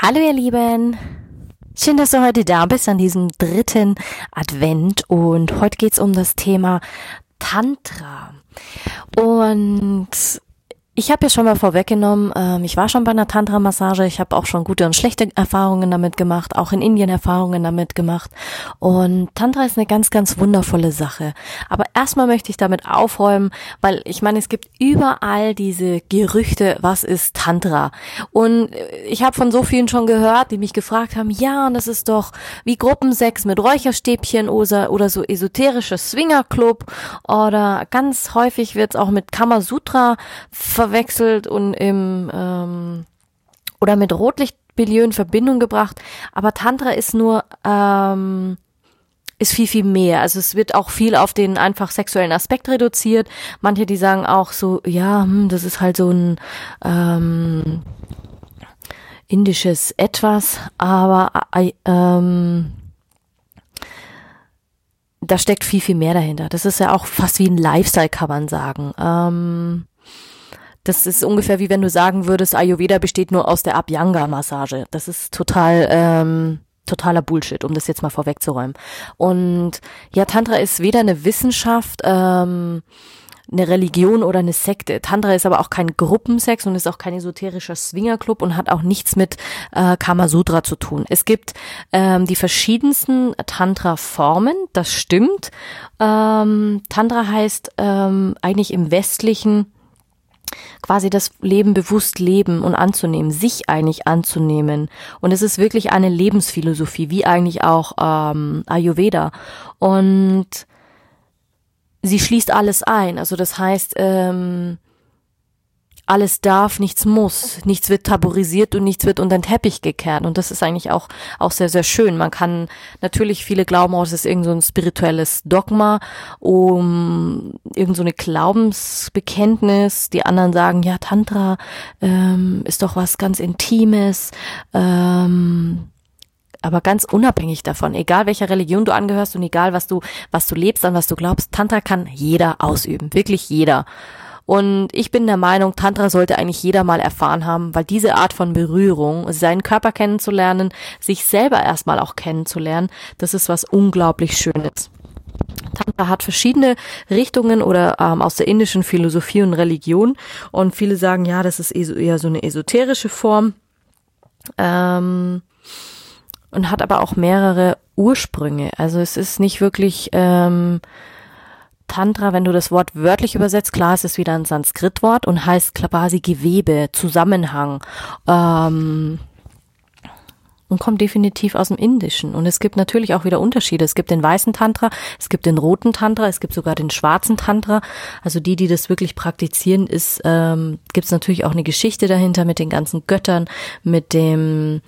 Hallo ihr Lieben. Schön, dass du heute da bist an diesem dritten Advent und heute geht's um das Thema Tantra. Und ich habe ja schon mal vorweggenommen, ähm, ich war schon bei einer Tantra-Massage, ich habe auch schon gute und schlechte Erfahrungen damit gemacht, auch in Indien Erfahrungen damit gemacht. Und Tantra ist eine ganz, ganz wundervolle Sache. Aber erstmal möchte ich damit aufräumen, weil ich meine, es gibt überall diese Gerüchte, was ist Tantra? Und ich habe von so vielen schon gehört, die mich gefragt haben, ja, und das ist doch wie Gruppensex mit Räucherstäbchen oder, oder so esoterisches Swingerclub oder ganz häufig wird es auch mit Kamasutra ver verwechselt und im ähm, oder mit Rotlichtmilieu in Verbindung gebracht. Aber Tantra ist nur ähm, ist viel, viel mehr. Also es wird auch viel auf den einfach sexuellen Aspekt reduziert. Manche, die sagen auch so, ja, hm, das ist halt so ein ähm, indisches Etwas, aber äh, ähm, da steckt viel, viel mehr dahinter. Das ist ja auch fast wie ein Lifestyle, kann man sagen. Ähm, das ist ungefähr wie wenn du sagen würdest, Ayurveda besteht nur aus der Abhyanga-Massage. Das ist total ähm, totaler Bullshit, um das jetzt mal vorwegzuräumen. Und ja, Tantra ist weder eine Wissenschaft, ähm, eine Religion oder eine Sekte. Tantra ist aber auch kein Gruppensex und ist auch kein esoterischer Swingerclub und hat auch nichts mit äh, Kamasutra zu tun. Es gibt ähm, die verschiedensten Tantra-Formen, das stimmt. Ähm, Tantra heißt ähm, eigentlich im westlichen quasi das Leben bewusst leben und anzunehmen, sich eigentlich anzunehmen. Und es ist wirklich eine Lebensphilosophie, wie eigentlich auch ähm, Ayurveda. Und sie schließt alles ein. Also das heißt, ähm, alles darf, nichts muss, nichts wird tabuisiert und nichts wird unter den Teppich gekehrt. Und das ist eigentlich auch, auch sehr, sehr schön. Man kann, natürlich viele glauben es ist irgend so ein spirituelles Dogma, um irgend so eine Glaubensbekenntnis. Die anderen sagen, ja, Tantra ähm, ist doch was ganz Intimes. Ähm, aber ganz unabhängig davon, egal welcher Religion du angehörst und egal was du, was du lebst, an was du glaubst, Tantra kann jeder ausüben, wirklich jeder. Und ich bin der Meinung, Tantra sollte eigentlich jeder mal erfahren haben, weil diese Art von Berührung, seinen Körper kennenzulernen, sich selber erstmal auch kennenzulernen, das ist was unglaublich Schönes. Tantra hat verschiedene Richtungen oder ähm, aus der indischen Philosophie und Religion und viele sagen, ja, das ist eher so eine esoterische Form ähm, und hat aber auch mehrere Ursprünge. Also es ist nicht wirklich ähm, Tantra, wenn du das Wort wörtlich übersetzt, klar, es ist wieder ein Sanskritwort und heißt quasi Gewebe, Zusammenhang. Ähm, und kommt definitiv aus dem Indischen. Und es gibt natürlich auch wieder Unterschiede. Es gibt den weißen Tantra, es gibt den roten Tantra, es gibt sogar den schwarzen Tantra. Also die, die das wirklich praktizieren, ist, ähm, gibt es natürlich auch eine Geschichte dahinter mit den ganzen Göttern, mit dem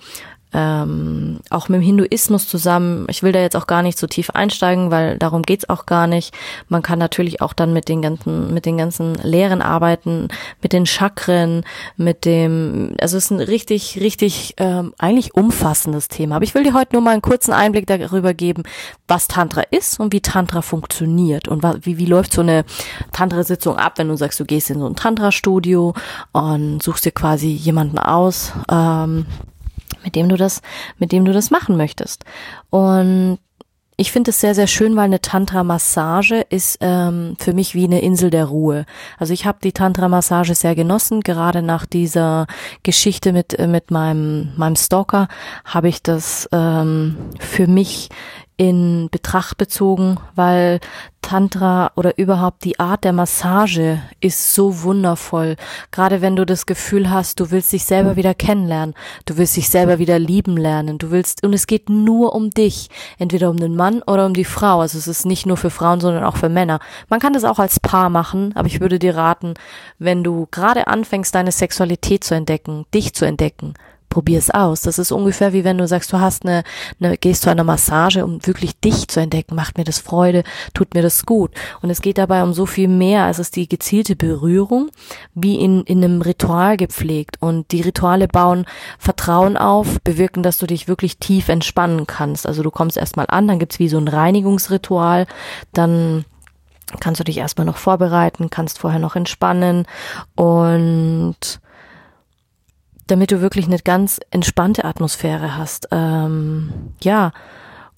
ähm, auch mit dem Hinduismus zusammen. Ich will da jetzt auch gar nicht so tief einsteigen, weil darum geht's auch gar nicht. Man kann natürlich auch dann mit den ganzen, mit den ganzen Lehren arbeiten, mit den Chakren, mit dem, also es ist ein richtig, richtig ähm, eigentlich umfassendes Thema. Aber ich will dir heute nur mal einen kurzen Einblick darüber geben, was Tantra ist und wie Tantra funktioniert und wie, wie läuft so eine Tantra-Sitzung ab, wenn du sagst, du gehst in so ein Tantra-Studio und suchst dir quasi jemanden aus, ähm, mit dem du das, mit dem du das machen möchtest. Und ich finde es sehr, sehr schön, weil eine Tantra-Massage ist ähm, für mich wie eine Insel der Ruhe. Also ich habe die Tantra-Massage sehr genossen. Gerade nach dieser Geschichte mit mit meinem meinem Stalker habe ich das ähm, für mich in Betracht bezogen, weil Tantra oder überhaupt die Art der Massage ist so wundervoll. Gerade wenn du das Gefühl hast, du willst dich selber wieder kennenlernen, du willst dich selber wieder lieben lernen, du willst, und es geht nur um dich, entweder um den Mann oder um die Frau. Also es ist nicht nur für Frauen, sondern auch für Männer. Man kann das auch als Paar machen, aber ich würde dir raten, wenn du gerade anfängst, deine Sexualität zu entdecken, dich zu entdecken, probier es aus. Das ist ungefähr wie wenn du sagst, du hast eine, eine, gehst zu einer Massage, um wirklich dich zu entdecken. Macht mir das Freude? Tut mir das gut? Und es geht dabei um so viel mehr als es die gezielte Berührung, wie in, in einem Ritual gepflegt. Und die Rituale bauen Vertrauen auf, bewirken, dass du dich wirklich tief entspannen kannst. Also du kommst erstmal an, dann gibt's wie so ein Reinigungsritual, dann kannst du dich erstmal noch vorbereiten, kannst vorher noch entspannen und damit du wirklich eine ganz entspannte Atmosphäre hast. Ähm, ja,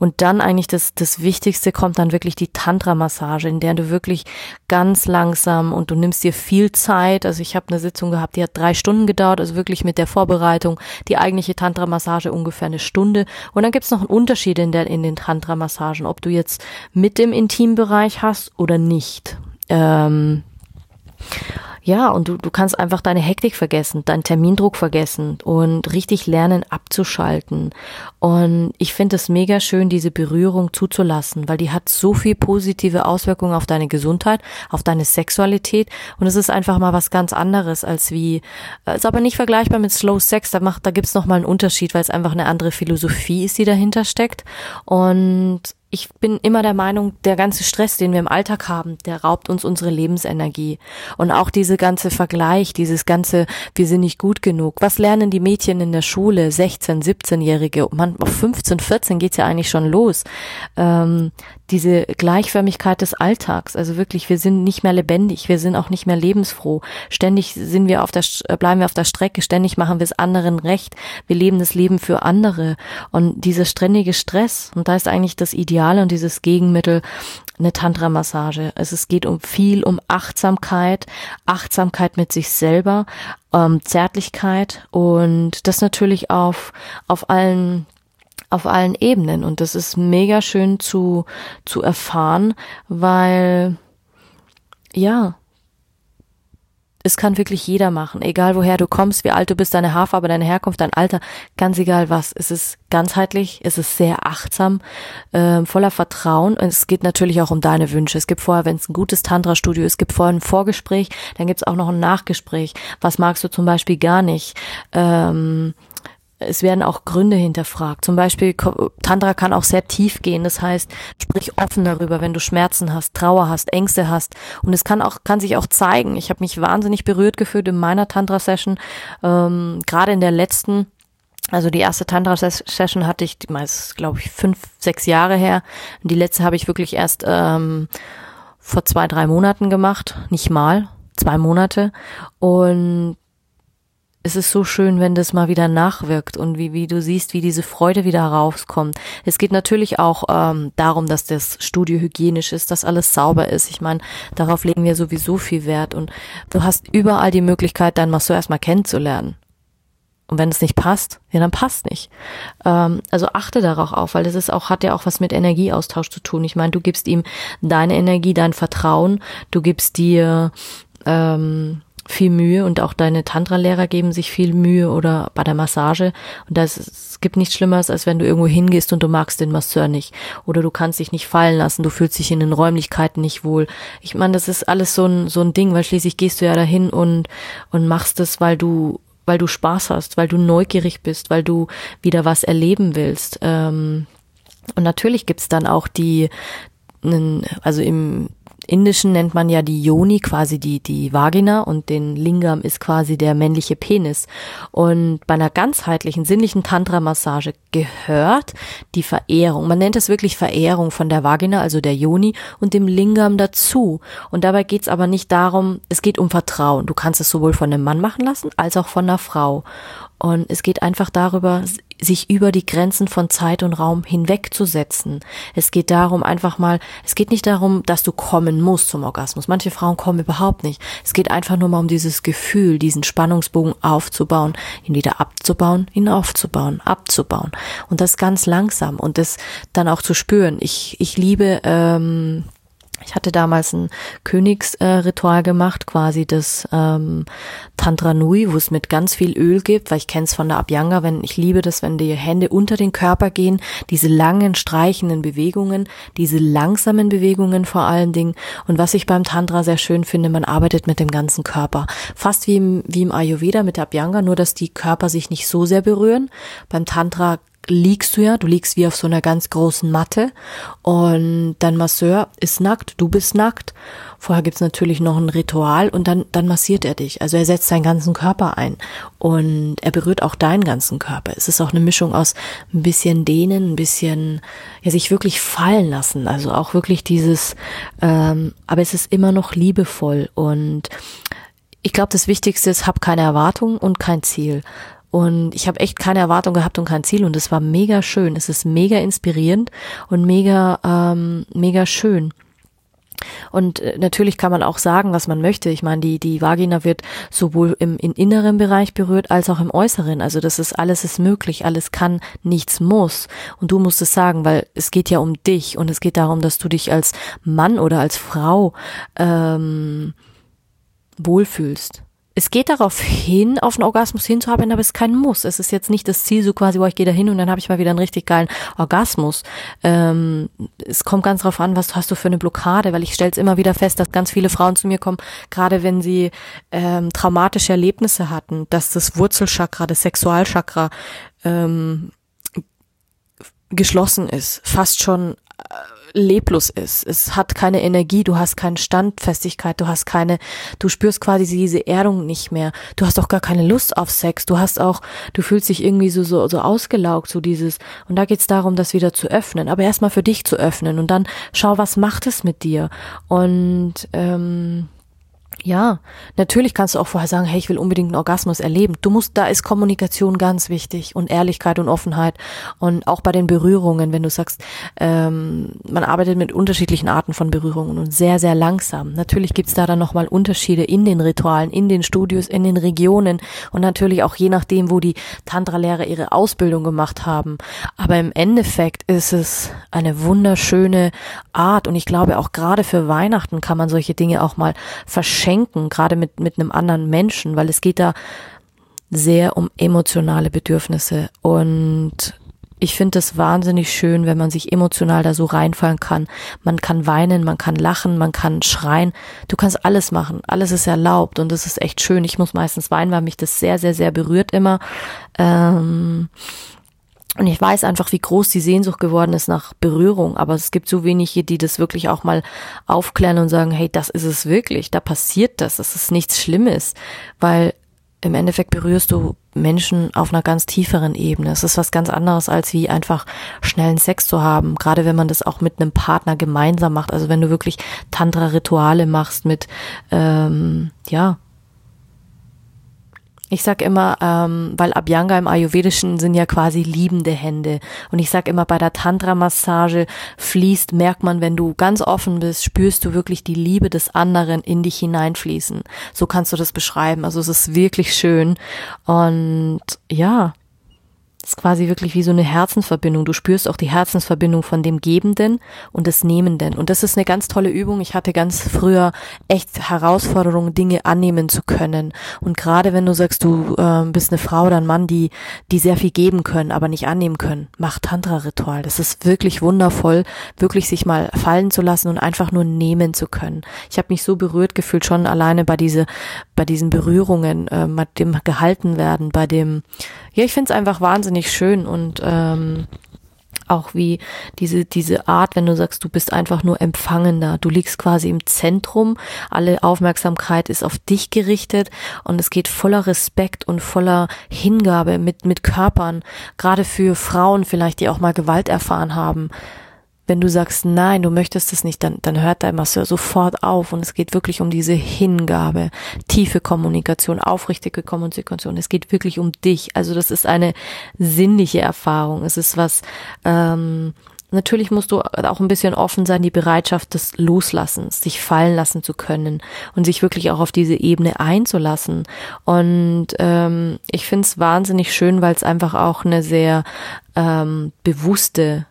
und dann eigentlich das, das Wichtigste kommt dann wirklich die Tantra-Massage, in der du wirklich ganz langsam und du nimmst dir viel Zeit. Also ich habe eine Sitzung gehabt, die hat drei Stunden gedauert, also wirklich mit der Vorbereitung. Die eigentliche Tantra-Massage ungefähr eine Stunde. Und dann gibt's noch einen Unterschied in, der, in den Tantra-Massagen, ob du jetzt mit dem Intimbereich hast oder nicht. Ähm, ja, und du, du kannst einfach deine Hektik vergessen, deinen Termindruck vergessen und richtig lernen abzuschalten. Und ich finde es mega schön, diese Berührung zuzulassen, weil die hat so viel positive Auswirkungen auf deine Gesundheit, auf deine Sexualität. Und es ist einfach mal was ganz anderes als wie, ist aber nicht vergleichbar mit Slow Sex. Da macht, da gibt's noch mal einen Unterschied, weil es einfach eine andere Philosophie ist, die dahinter steckt. Und ich bin immer der Meinung, der ganze Stress, den wir im Alltag haben, der raubt uns unsere Lebensenergie. Und auch diese ganze Vergleich, dieses ganze, wir sind nicht gut genug. Was lernen die Mädchen in der Schule, 16, 17-Jährige? Man, auf 15, 14 geht's ja eigentlich schon los. Ähm, diese Gleichförmigkeit des Alltags. Also wirklich, wir sind nicht mehr lebendig, wir sind auch nicht mehr lebensfroh. Ständig sind wir auf der, bleiben wir auf der Strecke, ständig machen wir es anderen recht. Wir leben das Leben für andere. Und dieser ständige Stress, und da ist eigentlich das Ideale und dieses Gegenmittel eine Tantra-Massage. Also es geht um viel um Achtsamkeit, Achtsamkeit mit sich selber, ähm, Zärtlichkeit und das natürlich auf, auf allen auf allen Ebenen und das ist mega schön zu, zu erfahren, weil, ja, es kann wirklich jeder machen, egal woher du kommst, wie alt du bist, deine Haarfarbe, deine Herkunft, dein Alter, ganz egal was. Es ist ganzheitlich, es ist sehr achtsam, äh, voller Vertrauen und es geht natürlich auch um deine Wünsche. Es gibt vorher, wenn es ein gutes Tantra-Studio ist, gibt vorher ein Vorgespräch, dann gibt es auch noch ein Nachgespräch. Was magst du zum Beispiel gar nicht? Ähm, es werden auch Gründe hinterfragt. Zum Beispiel, Tantra kann auch sehr tief gehen. Das heißt, sprich offen darüber, wenn du Schmerzen hast, Trauer hast, Ängste hast. Und es kann auch, kann sich auch zeigen. Ich habe mich wahnsinnig berührt gefühlt in meiner Tantra-Session, ähm, gerade in der letzten. Also die erste Tantra-Session hatte ich, meist, glaube ich, fünf, sechs Jahre her. Und die letzte habe ich wirklich erst ähm, vor zwei, drei Monaten gemacht. Nicht mal, zwei Monate. Und es ist so schön, wenn das mal wieder nachwirkt und wie, wie du siehst, wie diese Freude wieder rauskommt. Es geht natürlich auch ähm, darum, dass das Studio hygienisch ist, dass alles sauber ist. Ich meine, darauf legen wir sowieso viel Wert und du hast überall die Möglichkeit, deinen Masseur erstmal kennenzulernen. Und wenn es nicht passt, ja, dann passt nicht. Ähm, also achte darauf auf, weil das ist auch, hat ja auch was mit Energieaustausch zu tun. Ich meine, du gibst ihm deine Energie, dein Vertrauen, du gibst dir ähm, viel Mühe und auch deine Tantra-Lehrer geben sich viel Mühe oder bei der Massage. Und das, es gibt nichts Schlimmeres, als wenn du irgendwo hingehst und du magst den Masseur nicht. Oder du kannst dich nicht fallen lassen, du fühlst dich in den Räumlichkeiten nicht wohl. Ich meine, das ist alles so ein, so ein Ding, weil schließlich gehst du ja dahin und, und machst es, weil du, weil du Spaß hast, weil du neugierig bist, weil du wieder was erleben willst. Ähm, und natürlich gibt's dann auch die, also im Indischen nennt man ja die Yoni quasi die, die Vagina und den Lingam ist quasi der männliche Penis. Und bei einer ganzheitlichen, sinnlichen Tantra-Massage gehört die Verehrung. Man nennt es wirklich Verehrung von der Vagina, also der Yoni und dem Lingam dazu. Und dabei geht es aber nicht darum, es geht um Vertrauen. Du kannst es sowohl von einem Mann machen lassen als auch von einer Frau. Und es geht einfach darüber, sich über die Grenzen von Zeit und Raum hinwegzusetzen. Es geht darum, einfach mal, es geht nicht darum, dass du kommen musst zum Orgasmus. Manche Frauen kommen überhaupt nicht. Es geht einfach nur mal um dieses Gefühl, diesen Spannungsbogen aufzubauen, ihn wieder abzubauen, ihn aufzubauen, abzubauen. Und das ganz langsam und das dann auch zu spüren. Ich, ich liebe, ähm, Ich hatte damals ein Königsritual äh, gemacht, quasi das ähm, Tantra Nui, wo es mit ganz viel Öl gibt, weil ich kenne es von der Abhyanga, wenn ich liebe das, wenn die Hände unter den Körper gehen, diese langen streichenden Bewegungen, diese langsamen Bewegungen vor allen Dingen. Und was ich beim Tantra sehr schön finde, man arbeitet mit dem ganzen Körper, fast wie im, wie im Ayurveda mit der Abhyanga, nur dass die Körper sich nicht so sehr berühren. Beim Tantra liegst du ja, du liegst wie auf so einer ganz großen Matte und dein Masseur ist nackt, du bist nackt. Vorher gibt's natürlich noch ein Ritual und dann, dann massiert er dich. Also er setzt deinen ganzen Körper ein und er berührt auch deinen ganzen Körper. Es ist auch eine Mischung aus ein bisschen dehnen, ein bisschen, ja, sich wirklich fallen lassen. Also auch wirklich dieses, ähm, aber es ist immer noch liebevoll und ich glaube, das Wichtigste ist, hab keine Erwartung und kein Ziel. Und ich habe echt keine Erwartung gehabt und kein Ziel. Und es war mega schön. Es ist mega inspirierend und mega, ähm, mega schön. Und äh, natürlich kann man auch sagen, was man möchte. Ich meine, die, die Vagina wird sowohl im, im inneren Bereich berührt als auch im äußeren. Also das ist alles ist möglich, alles kann, nichts muss. Und du musst es sagen, weil es geht ja um dich und es geht darum, dass du dich als Mann oder als Frau ähm, wohlfühlst es geht darauf hin, auf einen Orgasmus hinzuarbeiten, aber es ist kein Muss. Es ist jetzt nicht das Ziel, so quasi, wo ich gehe da hin und dann habe ich mal wieder einen richtig geilen Orgasmus. Ähm, es kommt ganz drauf an, was hast du für eine Blockade, weil ich stelle es immer wieder fest, dass ganz viele Frauen zu mir kommen, gerade wenn sie ähm, traumatische Erlebnisse hatten, dass das Wurzelchakra, das Sexualchakra ähm, geschlossen ist, fast schon äh, leblos ist. Es hat keine Energie, du hast keine Standfestigkeit, du hast keine, du spürst quasi diese Erdung nicht mehr. Du hast auch gar keine Lust auf Sex. Du hast auch, du fühlst dich irgendwie so, so, so ausgelaugt, so dieses. Und da geht's darum, das wieder zu öffnen. Aber erstmal für dich zu öffnen und dann schau, was macht es mit dir? Und ähm, ja, natürlich kannst du auch vorher sagen, hey, ich will unbedingt einen Orgasmus erleben. Du musst, da ist Kommunikation ganz wichtig und Ehrlichkeit und Offenheit und auch bei den Berührungen, wenn du sagst, ähm, man arbeitet mit unterschiedlichen Arten von Berührungen und sehr, sehr langsam. Natürlich gibt's da dann nochmal Unterschiede in den Ritualen, in den Studios, in den Regionen und natürlich auch je nachdem, wo die Tantra-Lehrer ihre Ausbildung gemacht haben. Aber im Endeffekt ist es eine wunderschöne Art und ich glaube auch gerade für Weihnachten kann man solche Dinge auch mal verschenken schenken, gerade mit, mit einem anderen Menschen, weil es geht da sehr um emotionale Bedürfnisse und ich finde es wahnsinnig schön, wenn man sich emotional da so reinfallen kann. Man kann weinen, man kann lachen, man kann schreien. Du kannst alles machen. Alles ist erlaubt und das ist echt schön. Ich muss meistens weinen, weil mich das sehr, sehr, sehr berührt immer. Ähm und ich weiß einfach, wie groß die Sehnsucht geworden ist nach Berührung. Aber es gibt so wenige, die das wirklich auch mal aufklären und sagen, hey, das ist es wirklich, da passiert das, das ist nichts Schlimmes. Weil im Endeffekt berührst du Menschen auf einer ganz tieferen Ebene. Es ist was ganz anderes, als wie einfach schnellen Sex zu haben. Gerade wenn man das auch mit einem Partner gemeinsam macht. Also wenn du wirklich Tantra-Rituale machst mit, ähm, ja, ich sag immer, ähm, weil Abhyanga im Ayurvedischen sind ja quasi liebende Hände. Und ich sag immer, bei der Tantra-Massage fließt, merkt man, wenn du ganz offen bist, spürst du wirklich die Liebe des anderen in dich hineinfließen. So kannst du das beschreiben. Also es ist wirklich schön. Und ja, das ist quasi wirklich wie so eine Herzensverbindung. Du spürst auch die Herzensverbindung von dem Gebenden und des Nehmenden. Und das ist eine ganz tolle Übung. Ich hatte ganz früher echt Herausforderungen, Dinge annehmen zu können. Und gerade wenn du sagst, du äh, bist eine Frau oder ein Mann, die, die sehr viel geben können, aber nicht annehmen können, mach Tantra-Ritual. Das ist wirklich wundervoll, wirklich sich mal fallen zu lassen und einfach nur nehmen zu können. Ich habe mich so berührt gefühlt schon alleine bei diese, bei diesen Berührungen, äh, bei dem gehalten werden, bei dem, ja, ich finde es einfach wahnsinnig schön und ähm, auch wie diese, diese Art, wenn du sagst, du bist einfach nur empfangender, du liegst quasi im Zentrum, alle Aufmerksamkeit ist auf dich gerichtet und es geht voller Respekt und voller Hingabe mit, mit Körpern, gerade für Frauen vielleicht, die auch mal Gewalt erfahren haben wenn du sagst, nein, du möchtest es nicht, dann, dann hört dein Masseur sofort auf und es geht wirklich um diese Hingabe, tiefe Kommunikation, aufrichtige Kommunikation. Es geht wirklich um dich. Also das ist eine sinnliche Erfahrung. Es ist was, ähm, natürlich musst du auch ein bisschen offen sein, die Bereitschaft des Loslassens, sich fallen lassen zu können und sich wirklich auch auf diese Ebene einzulassen. Und ähm, ich finde es wahnsinnig schön, weil es einfach auch eine sehr ähm, bewusste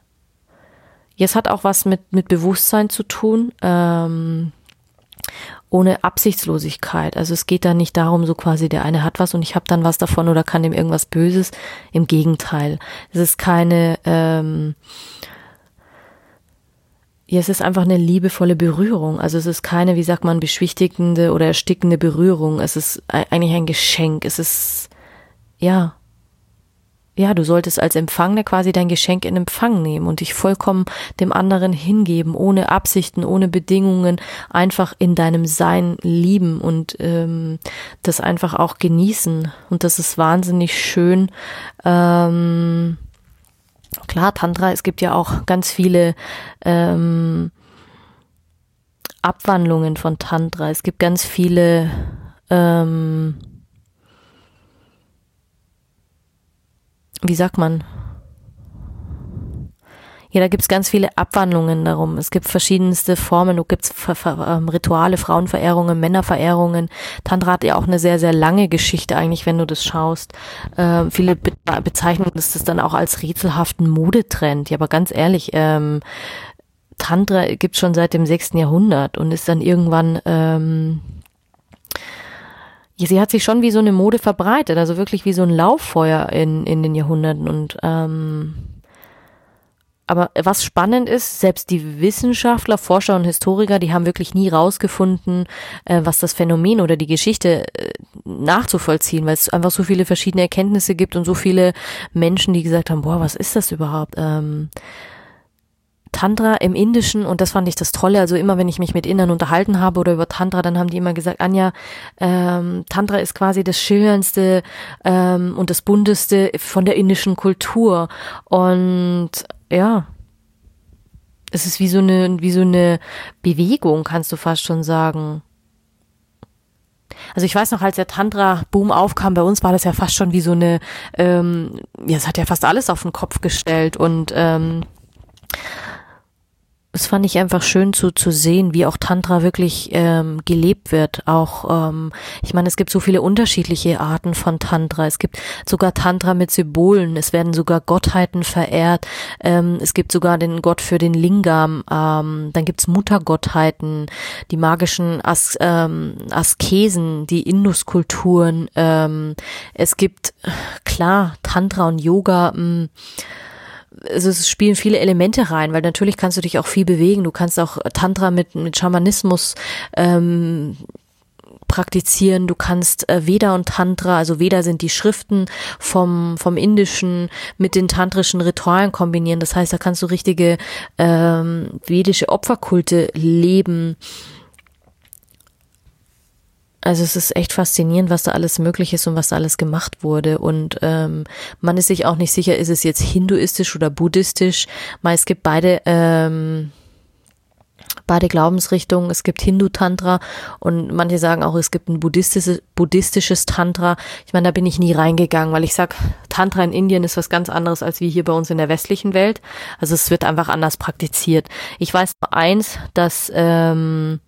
Jetzt hat auch was mit, mit Bewusstsein zu tun. Ähm, ohne Absichtslosigkeit. Also es geht da nicht darum, so quasi der eine hat was und ich habe dann was davon oder kann dem irgendwas Böses. Im Gegenteil. Es ist keine, ähm, ja, es ist einfach eine liebevolle Berührung. Also es ist keine, wie sagt man, beschwichtigende oder erstickende Berührung. Es ist eigentlich ein Geschenk. Es ist, ja, ja, du solltest als Empfangene quasi dein Geschenk in Empfang nehmen und dich vollkommen dem anderen hingeben, ohne Absichten, ohne Bedingungen, einfach in deinem Sein lieben und ähm, das einfach auch genießen. Und das ist wahnsinnig schön. Ähm, klar, Tantra, es gibt ja auch ganz viele ähm, Abwandlungen von Tantra. Es gibt ganz viele ähm, wie sagt man? Ja, da gibt's ganz viele Abwandlungen darum. Es gibt verschiedenste Formen, du gibt's ähm, Rituale, Frauenverehrungen, Männerverehrungen. Tantra hat ja auch eine sehr, sehr lange Geschichte eigentlich, wenn du das schaust. Äh, viele be bezeichnen das, das dann auch als rätselhaften Modetrend. Ja, aber ganz ehrlich, ähm, Tantra gibt's schon seit dem sechsten Jahrhundert und ist dann irgendwann ähm, sie hat sich schon wie so eine Mode verbreitet, also wirklich wie so ein Lauffeuer in, in den Jahrhunderten und ähm, aber was spannend ist, selbst die Wissenschaftler, Forscher und Historiker, die haben wirklich nie rausgefunden, äh, was das Phänomen oder die Geschichte äh, nachzuvollziehen, weil es einfach so viele verschiedene Erkenntnisse gibt und so viele Menschen, die gesagt haben, boah, was ist das überhaupt? Ähm, Tantra im Indischen und das fand ich das Tolle. Also immer, wenn ich mich mit Indern unterhalten habe oder über Tantra, dann haben die immer gesagt, Anja, ähm, Tantra ist quasi das schillerndste ähm, und das bunteste von der indischen Kultur. Und ja, es ist wie so eine, wie so eine Bewegung, kannst du fast schon sagen. Also ich weiß noch, als der Tantra-Boom aufkam, bei uns war das ja fast schon wie so eine, ähm, ja, es hat ja fast alles auf den Kopf gestellt und ähm, es fand ich einfach schön zu, zu sehen, wie auch Tantra wirklich ähm, gelebt wird. Auch, ähm, ich meine, es gibt so viele unterschiedliche Arten von Tantra. Es gibt sogar Tantra mit Symbolen. Es werden sogar Gottheiten verehrt. Ähm, es gibt sogar den Gott für den Lingam. Ähm, dann gibt's Muttergottheiten, die magischen As ähm, Askesen, die Induskulturen. Ähm, es gibt, klar, Tantra und Yoga. Mh, hm, also es spielen viele Elemente rein, weil natürlich kannst du dich auch viel bewegen. Du kannst auch Tantra mit, mit Schamanismus ähm, praktizieren. Du kannst äh, Veda und Tantra, also Veda sind die Schriften vom, vom Indischen mit den tantrischen Ritualen kombinieren. Das heißt, da kannst du richtige ähm, vedische Opferkulte leben. Also es ist echt faszinierend, was da alles möglich ist und was da alles gemacht wurde. Und ähm, man ist sich auch nicht sicher, ist es jetzt hinduistisch oder buddhistisch. Mal, es gibt beide ähm, beide Glaubensrichtungen. Es gibt Hindu-Tantra und manche sagen auch, es gibt ein buddhistisches, buddhistisches Tantra. Ich meine, da bin ich nie reingegangen, weil ich sag, Tantra in Indien ist was ganz anderes als wie hier bei uns in der westlichen Welt. Also es wird einfach anders praktiziert. Ich weiß nur eins, dass ähm,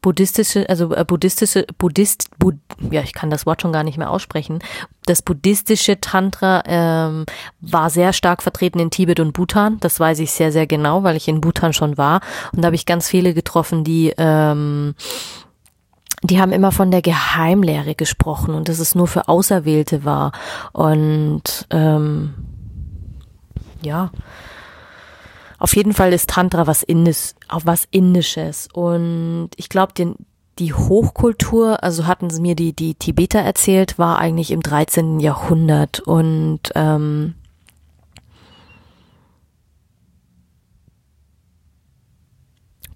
buddhistische, also äh, buddhistische, Buddhist, Bud, ja, ich kann das Wort schon gar nicht mehr aussprechen. Das buddhistische Tantra ähm, war sehr stark vertreten in Tibet und Bhutan. Das weiß ich sehr, sehr genau, weil ich in Bhutan schon war. Und da habe ich ganz viele getroffen, die ähm, die haben immer von der Geheimlehre gesprochen und dass es nur für Auserwählte war. Und ähm, ja, auf jeden Fall ist Tantra was Indisch, auch was Indisches. Und ich glaube, die Hochkultur, also hatten sie mir die, die Tibeter erzählt, war eigentlich im 13. Jahrhundert. Und ähm,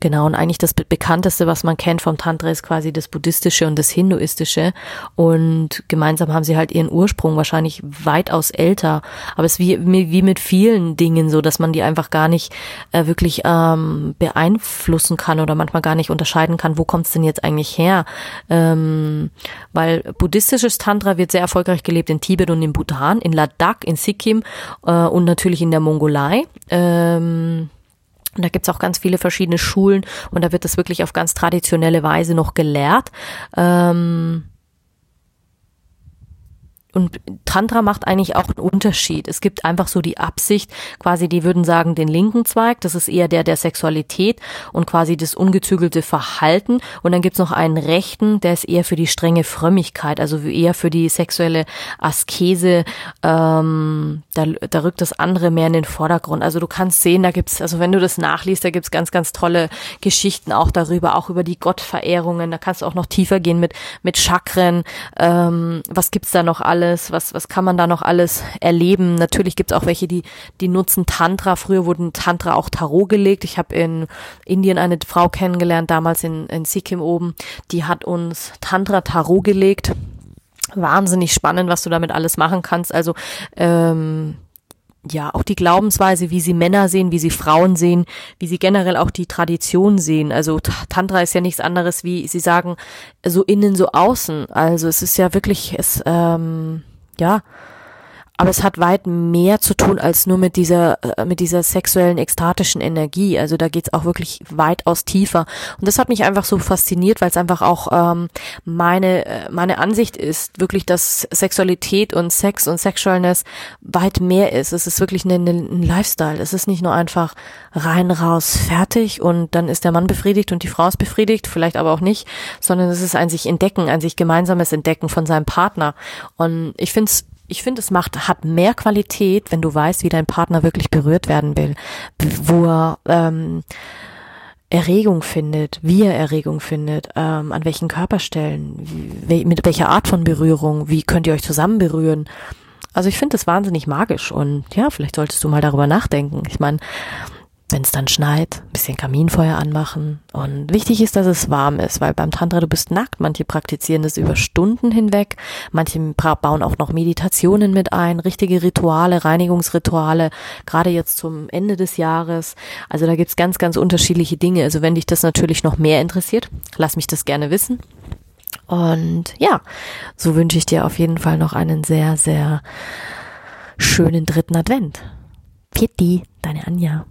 Genau, und eigentlich das bekannteste, was man kennt vom Tantra, ist quasi das Buddhistische und das Hinduistische. Und gemeinsam haben sie halt ihren Ursprung wahrscheinlich weitaus älter. Aber es ist wie, wie mit vielen Dingen so, dass man die einfach gar nicht äh, wirklich ähm, beeinflussen kann oder manchmal gar nicht unterscheiden kann, wo kommt es denn jetzt eigentlich her. Ähm, weil buddhistisches Tantra wird sehr erfolgreich gelebt in Tibet und in Bhutan, in Ladakh, in Sikkim äh, und natürlich in der Mongolei. Ähm, und da gibt's auch ganz viele verschiedene Schulen und da wird das wirklich auf ganz traditionelle Weise noch gelehrt. Ähm und Tantra macht eigentlich auch einen Unterschied. Es gibt einfach so die Absicht, quasi, die würden sagen, den linken Zweig, das ist eher der der Sexualität und quasi das ungezügelte Verhalten. Und dann gibt's noch einen rechten, der ist eher für die strenge Frömmigkeit, also eher für die sexuelle Askese. Ähm, da, da rückt das andere mehr in den Vordergrund. Also du kannst sehen, da gibt's, also wenn du das nachliest, da gibt's ganz, ganz tolle Geschichten auch darüber, auch über die Gottverehrungen. Da kannst du auch noch tiefer gehen mit, mit Chakren. Ähm, was gibt's da noch alles? Was, was kann man da noch alles erleben? Natürlich gibt's auch welche, die, die nutzen Tantra. Früher wurden Tantra auch Tarot gelegt. Ich habe in Indien eine Frau kennengelernt, damals in, in Sikkim oben. Die hat uns Tantra Tarot gelegt. Wahnsinnig spannend, was du damit alles machen kannst. Also ähm, ja, auch die Glaubensweise, wie sie Männer sehen, wie sie Frauen sehen, wie sie generell auch die Tradition sehen. Also Tantra ist ja nichts anderes, wie sie sagen, so innen, so außen. Also es ist ja wirklich, es, ähm, ja, aber es hat weit mehr zu tun als nur mit dieser äh, mit dieser sexuellen ekstatischen Energie. Also da geht's auch wirklich weitaus tiefer. Und das hat mich einfach so fasziniert, weil es einfach auch ähm, meine äh, meine Ansicht ist, wirklich, dass Sexualität und Sex und Sexualness weit mehr ist. Es ist wirklich ein, ein Lifestyle. Es ist nicht nur einfach rein raus fertig und dann ist der Mann befriedigt und die Frau ist befriedigt, vielleicht aber auch nicht, sondern es ist ein sich entdecken, ein sich gemeinsames Entdecken von seinem Partner. Und ich finde es ich finde, es macht, hat mehr Qualität, wenn du weißt, wie dein Partner wirklich berührt werden will, wo er ähm, Erregung findet, wie er Erregung findet, ähm, an welchen Körperstellen, wie, mit welcher Art von Berührung, wie könnt ihr euch zusammen berühren. Also ich finde das wahnsinnig magisch und ja, vielleicht solltest du mal darüber nachdenken. Ich meine, wenn es dann schneit, ein bisschen Kaminfeuer anmachen. Und wichtig ist, dass es warm ist, weil beim Tantra du bist nackt. Manche praktizieren das über Stunden hinweg. Manche bauen auch noch Meditationen mit ein, richtige Rituale, Reinigungsrituale, gerade jetzt zum Ende des Jahres. Also da gibt's ganz, ganz unterschiedliche Dinge. Also wenn dich das natürlich noch mehr interessiert, lass mich das gerne wissen. Und ja, so wünsche ich dir auf jeden Fall noch einen sehr, sehr schönen dritten Advent. Pitti, deine Anja.